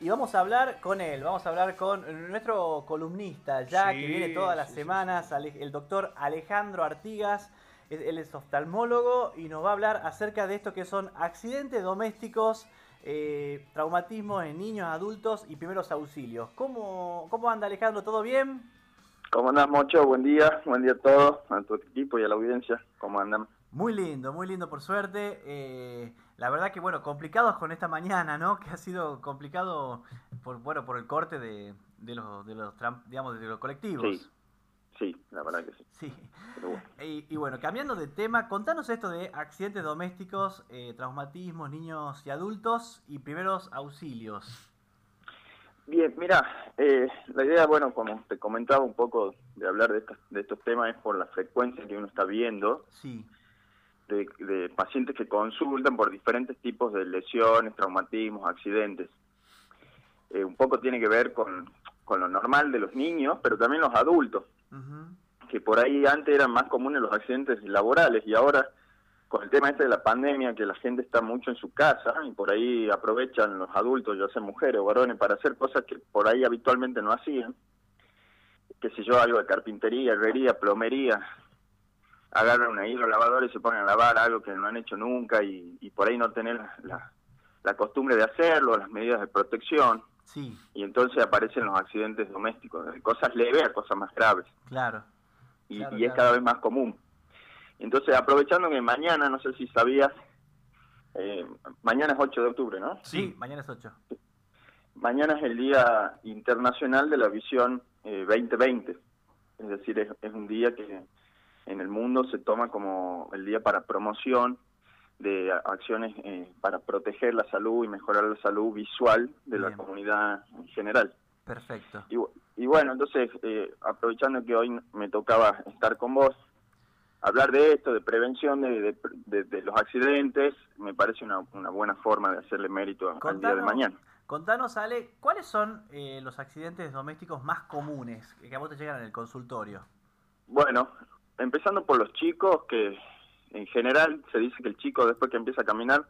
Y vamos a hablar con él, vamos a hablar con nuestro columnista, ya Sí, que viene todas las sí, sí, semanas, el doctor Alejandro Artigas. Es- Él es oftalmólogo y nos va a hablar acerca de esto que son accidentes domésticos, eh, traumatismos en niños, adultos y primeros auxilios. ¿Cómo, ¿Cómo anda Alejandro? ¿Todo bien? ¿Cómo andás, Mocho? Buen día, buen día a todos, a tu equipo y a la audiencia. ¿Cómo andan? Muy lindo, muy lindo por suerte. Eh, la verdad que bueno, complicados con esta mañana, ¿no? Que ha sido complicado por bueno por el corte de, de los de los digamos de los colectivos. Sí. Sí, la verdad que sí. Sí. Bueno. Y, y bueno, cambiando de tema, contanos esto de accidentes domésticos, eh, traumatismos, niños y adultos y primeros auxilios. Bien, mira, eh, la idea, bueno, como te comentaba un poco de hablar de, estas- de estos temas es por la frecuencia que uno está viendo Sí, de, de pacientes que consultan por diferentes tipos de lesiones, traumatismos, accidentes. Eh, un poco tiene que ver con, con lo normal de los niños, pero también los adultos. que por ahí antes eran más comunes los accidentes laborales y ahora con el tema este de la pandemia que la gente está mucho en su casa y por ahí aprovechan los adultos, ya sean mujeres o varones, para hacer cosas que por ahí habitualmente no hacían, qué sé yo, algo de carpintería, herrería, plomería, agarran una hidrolavadora y se ponen a lavar algo que no han hecho nunca y, y por ahí no tener la, la- la costumbre de hacerlo, las medidas de protección sí, y entonces aparecen los accidentes domésticos, de cosas leves a cosas más graves claro. y, Claro, y es claro. cada vez más común. Entonces, aprovechando que mañana, no sé si sabías, eh, mañana es 8 de octubre, ¿no? Sí, mañana es 8. Mañana es el Día Internacional de la Visión eh, 2020, es decir, es, es un día que en el mundo se toma como el día para promoción de acciones eh, para proteger la salud y mejorar la salud visual de la Bien. comunidad comunidad en general. Perfecto. Y, bu- y bueno, entonces, eh, aprovechando que hoy me tocaba estar con vos, hablar de esto, de prevención de, de- de- de los accidentes, me parece una, una buena forma de hacerle mérito al día de Contanos- mañana. Contanos, Ale, ¿cuáles son eh, los accidentes domésticos más comunes que a vos te llegan en el consultorio? Bueno, empezando por los chicos, que en general se dice que el chico después que empieza a caminar,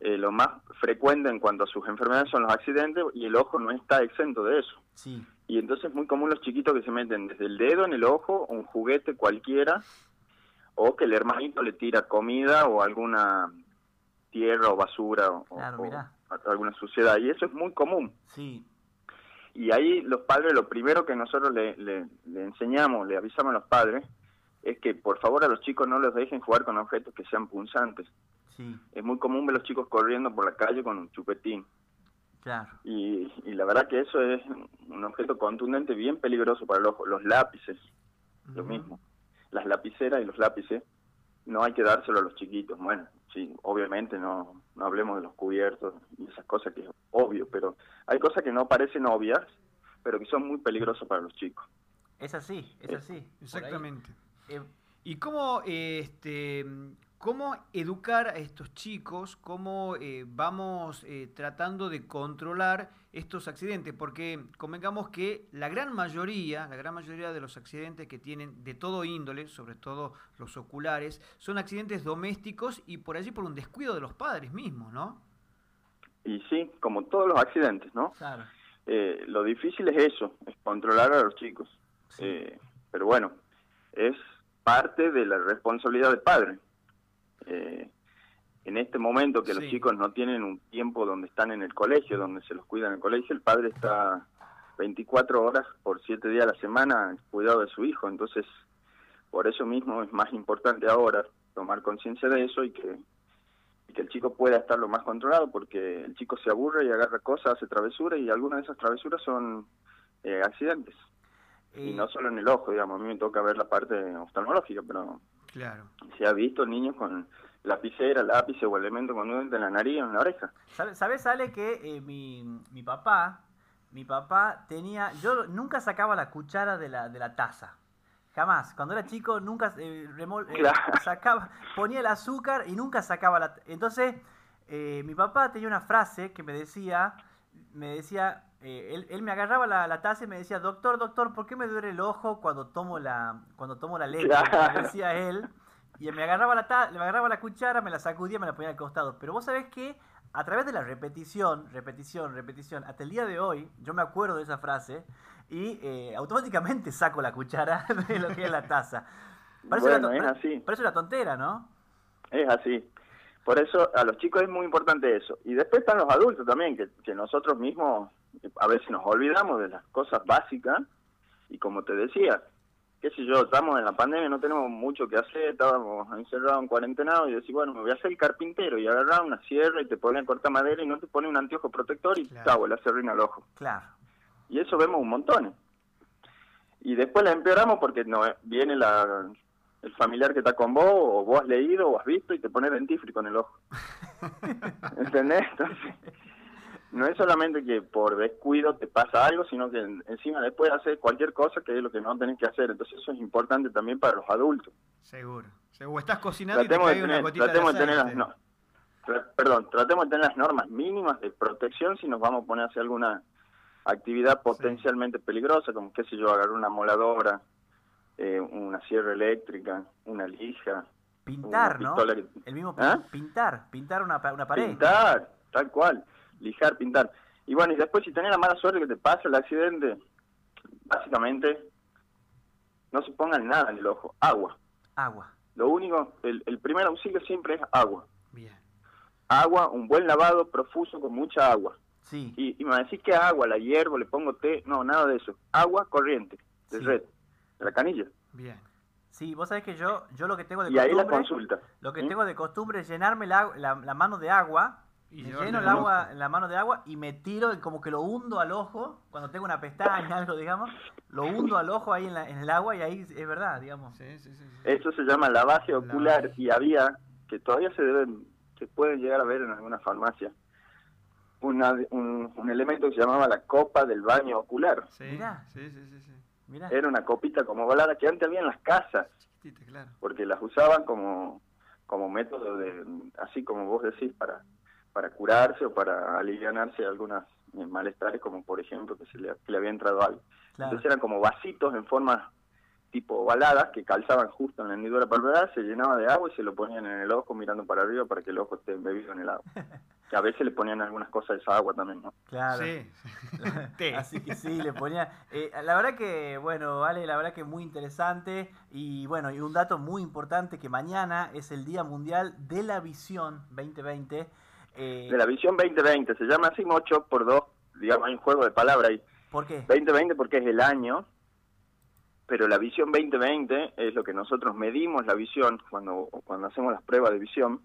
eh, lo más frecuente en cuanto a sus enfermedades son los accidentes y el ojo no está exento de eso. Sí, Y entonces es muy común los chiquitos que se meten desde el dedo en el ojo, un juguete cualquiera, o que el hermanito le tira comida o alguna tierra o basura o, Claro, o mirá. alguna suciedad. Y eso es muy común. sí, Y ahí los padres, lo primero que nosotros le, le, le enseñamos, le avisamos a los padres, es que por favor a los chicos no los dejen jugar con objetos que sean punzantes. sí, Es muy común ver los chicos corriendo por la calle con un chupetín. claro. Y, y la verdad que eso es un objeto contundente bien peligroso para ojo. Los lápices, lo mismo. Las lapiceras y los lápices no hay que dárselo a los chiquitos. Bueno, sí, obviamente no, no hablemos de los cubiertos y esas cosas que es obvio, pero hay cosas que no parecen obvias, pero que son muy peligrosas para los chicos. Es así, es Eh, así. Por ahí, Exactamente. Eh, ¿Y cómo, eh, este, cómo educar a estos chicos? ¿Cómo eh, vamos eh, tratando de controlar estos accidentes? Porque convengamos que la gran mayoría, la gran mayoría de los accidentes que tienen de todo índole, sobre todo los oculares, son accidentes domésticos y por allí por un descuido de los padres mismos, ¿no? Y sí, como todos los accidentes, ¿no? claro. Eh, lo difícil es eso, es controlar a los chicos. Sí. Eh, pero bueno, es parte de la responsabilidad del padre. Eh, en este momento que los chicos no tienen un tiempo donde están en el colegio, donde se los cuida en el colegio, el padre está 24 horas por 7 días a la semana cuidado de su hijo. Entonces, por eso mismo es más importante ahora tomar conciencia de eso y que, y que el chico pueda estar lo más controlado, porque el chico se aburre y agarra cosas, hace travesuras y algunas de esas travesuras son eh, accidentes. Y Eh, no solo en el ojo, digamos, a mí me toca ver la parte oftalmológica, pero Claro. se ha visto niños con lapicera, lápiz o elemento contundente en la nariz o en la oreja. ¿Sabe- ¿Sabes, Ale, que eh, mi, mi papá, mi papá tenía, yo nunca sacaba la cuchara de la, de la taza. Jamás. Cuando era chico nunca eh, remol- eh, Claro. sacaba, ponía el azúcar y nunca sacaba la... Entonces, eh, mi papá tenía una frase que me decía, me decía, eh, él, él me agarraba la, la taza y me decía, doctor, doctor, ¿por qué me duele el ojo cuando tomo la, cuando tomo la leche? Claro. Me decía él. Y me agarraba la ta- me agarraba la cuchara, me la sacudía, me la ponía al costado. Pero vos sabés que a través de la repetición, repetición, repetición, hasta el día de hoy, yo me acuerdo de esa frase y eh, automáticamente saco la cuchara de lo que es la taza. Parece, bueno, una, es así. parece una tontera, ¿no? Es así. Por eso a los chicos es muy importante eso. Y después están los adultos también, que, que nosotros mismos a veces nos olvidamos de las cosas básicas y como te decía, qué sé yo, estamos en la pandemia, no tenemos mucho que hacer, estábamos encerrados en cuarentenado y decís, bueno, me voy a hacer el carpintero y agarrar una sierra y te ponen a cortar madera y no te pone un anteojo protector y claro. le hace ruina al ojo. Claro. Y eso vemos un montón. Y después la empeoramos porque no viene la, el familiar que está con vos, o vos has leído o has visto y te pone dentífrico en el ojo. ¿Entendés? Entonces, no es solamente que por descuido te pasa algo, sino que encima después haces cualquier cosa que es lo que no tenés que hacer. Entonces eso es importante también para los adultos. Seguro. O estás cocinando y te cae una gotita de, tener las, no, Perdón, tratemos de tener las normas mínimas de protección si nos vamos a poner a hacer alguna actividad potencialmente peligrosa, como qué sé yo, agarrar una moladora, eh, una sierra eléctrica, una lija. Pintar, ¿no? El mismo ¿Ah? pintar, pintar una, una pared. Pintar, tal cual lijar, pintar. Y bueno, y después si tenés la mala suerte que te pasa el accidente, básicamente no se pongan nada en el ojo, agua. Agua. Lo único, el, el primer auxilio siempre es agua. Bien. Agua, un buen lavado profuso con mucha agua. Sí. Y, y me decís que agua, la hiervo, le pongo té, no, nada de eso. Agua corriente, de red, de la canilla. Bien. Sí, vos sabés que yo, yo lo que tengo de y costumbre... ahí la consulta. Lo que tengo de costumbre es llenarme la, la, la mano de agua y me lleno el agua, la mano de agua y me tiro, como que lo hundo al ojo, cuando tengo una pestaña, algo, digamos, lo hundo al ojo ahí en, la, en el agua y ahí es verdad, digamos. Sí, sí, sí, Eso se llama lavaje ocular y había, que todavía se deben, se pueden llegar a ver en alguna farmacia, una, un, un, elemento que se llamaba la copa del baño ocular. Sí, sí, sí, sí. Era una copita como balada que antes había en las casas, claro. porque las usaban como, como método de, así como vos decís, para para curarse o para aliviarse algunas eh, malestares, como por ejemplo que se le, que le había entrado algo. Entonces eran como vasitos en forma tipo ovaladas que calzaban justo en la hendidura palpebral, se llenaba de agua y se lo ponían en el ojo mirando para arriba para que el ojo esté embebido en el agua. que a veces le ponían algunas cosas de esa agua también, ¿no? Claro. Sí. Así que sí, le ponía... Eh, la verdad que, bueno, vale, la verdad que muy interesante y bueno, y un dato muy importante que mañana es el Día Mundial de la Visión 2020 eh, de la visión 2020, se llama así 8 por 2, digamos, hay un juego de palabras ahí. ¿Por qué? 2020 porque es el año, pero la visión 2020 es lo que nosotros medimos la visión cuando, cuando hacemos las pruebas de visión.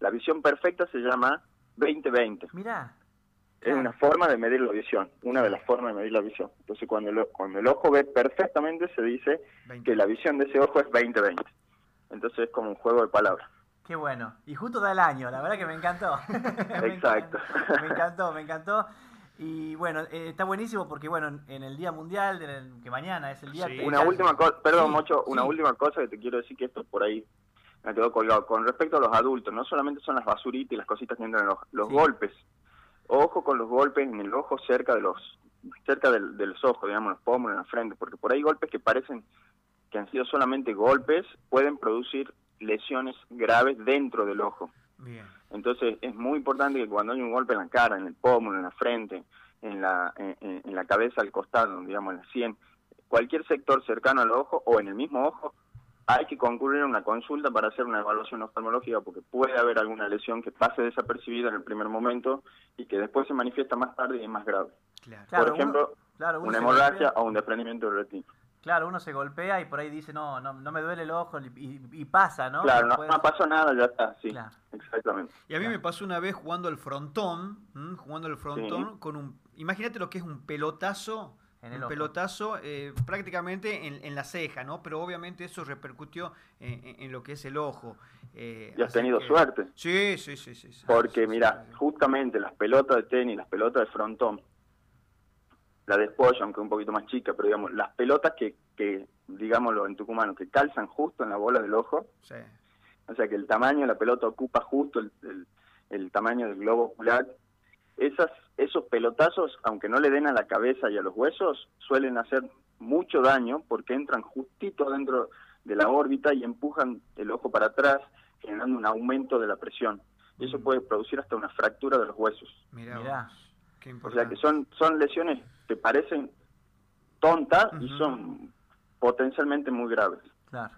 La visión perfecta se llama 2020. Mira. Es una forma de medir la visión, una de las formas de medir la visión. Entonces, cuando el, cuando el ojo ve perfectamente, se dice que la visión de ese ojo es 2020. Entonces, es como un juego de palabras. Qué bueno. Y justo da el año, la verdad que me encantó. Exacto. me, encantó, me encantó. Y bueno, eh, está buenísimo porque bueno, en el Día Mundial, que mañana es el día... Una última cosa, perdón, Mocho, una última cosa que te quiero decir que esto por ahí me quedó colgado. Con respecto a los adultos, no solamente son las basuritas y las cositas que entran en los, los golpes. Ojo con los golpes en el ojo cerca de los cerca del, de los ojos, digamos, los pómulos en la frente, porque por ahí golpes que parecen que han sido solamente golpes pueden producir lesiones graves dentro del ojo. Entonces es muy importante que cuando hay un golpe en la cara, en el pómulo, en la frente, en la, en, la cabeza al costado, digamos en la sien, cualquier sector cercano al ojo o en el mismo ojo, hay que concurrir a una consulta para hacer una evaluación oftalmológica porque puede haber alguna lesión que pase desapercibida en el primer momento y que después se manifiesta más tarde y es más grave. Por ejemplo, una hemorragia o un desprendimiento de retina. Claro, uno se golpea y por ahí dice, no, no, no me duele el ojo y, pasa, ¿no? Claro, no, no, pasó nada, ya está, sí, exactamente. Y a mí me pasó una vez jugando el frontón, jugando el frontón con un, imagínate lo que es un pelotazo, en un pelotazo eh, prácticamente en, la ceja, ¿no? Pero obviamente eso repercutió en, lo que es el ojo. Eh, y has tenido suerte. Sí, sí, sí, sí. Porque mira, justamente las pelotas de tenis, las pelotas de frontón, la de pollo, aunque un poquito más chica, pero digamos, las pelotas que, que, digámoslo en tucumano, que calzan justo en la bola del ojo, o sea que el tamaño de la pelota ocupa justo el, el, tamaño del globo ocular, esas, esos pelotazos, aunque no le den a la cabeza y a los huesos, suelen hacer mucho daño porque entran justito dentro de la órbita y empujan el ojo para atrás, generando un aumento de la presión. y eso Mm. puede producir hasta una fractura de los huesos. Mirá, Mirá. O sea que son, son lesiones que parecen tontas y son potencialmente muy graves. Claro.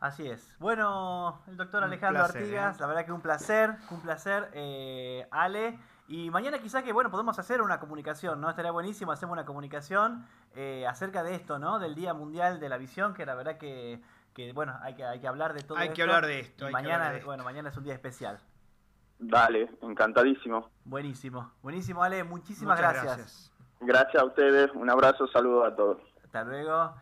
Así es. Bueno, el doctor Un Alejandro placer, Artigas, ¿eh? la verdad que un placer, un placer, eh, Ale. Y mañana quizás que, bueno, podemos hacer una comunicación, ¿no? Estaría buenísimo, hacemos una comunicación eh, acerca de esto, ¿no? Del Día Mundial de la Visión, que la verdad que, que bueno, hay que, hay que hablar de todo Hay esto. que hablar de esto, Y hay que mañana, hablar de esto. bueno, mañana es un día especial. Dale, encantadísimo. Buenísimo, buenísimo, Ale. Muchísimas gracias. gracias. Gracias a ustedes, un abrazo, saludos a todos. Hasta luego.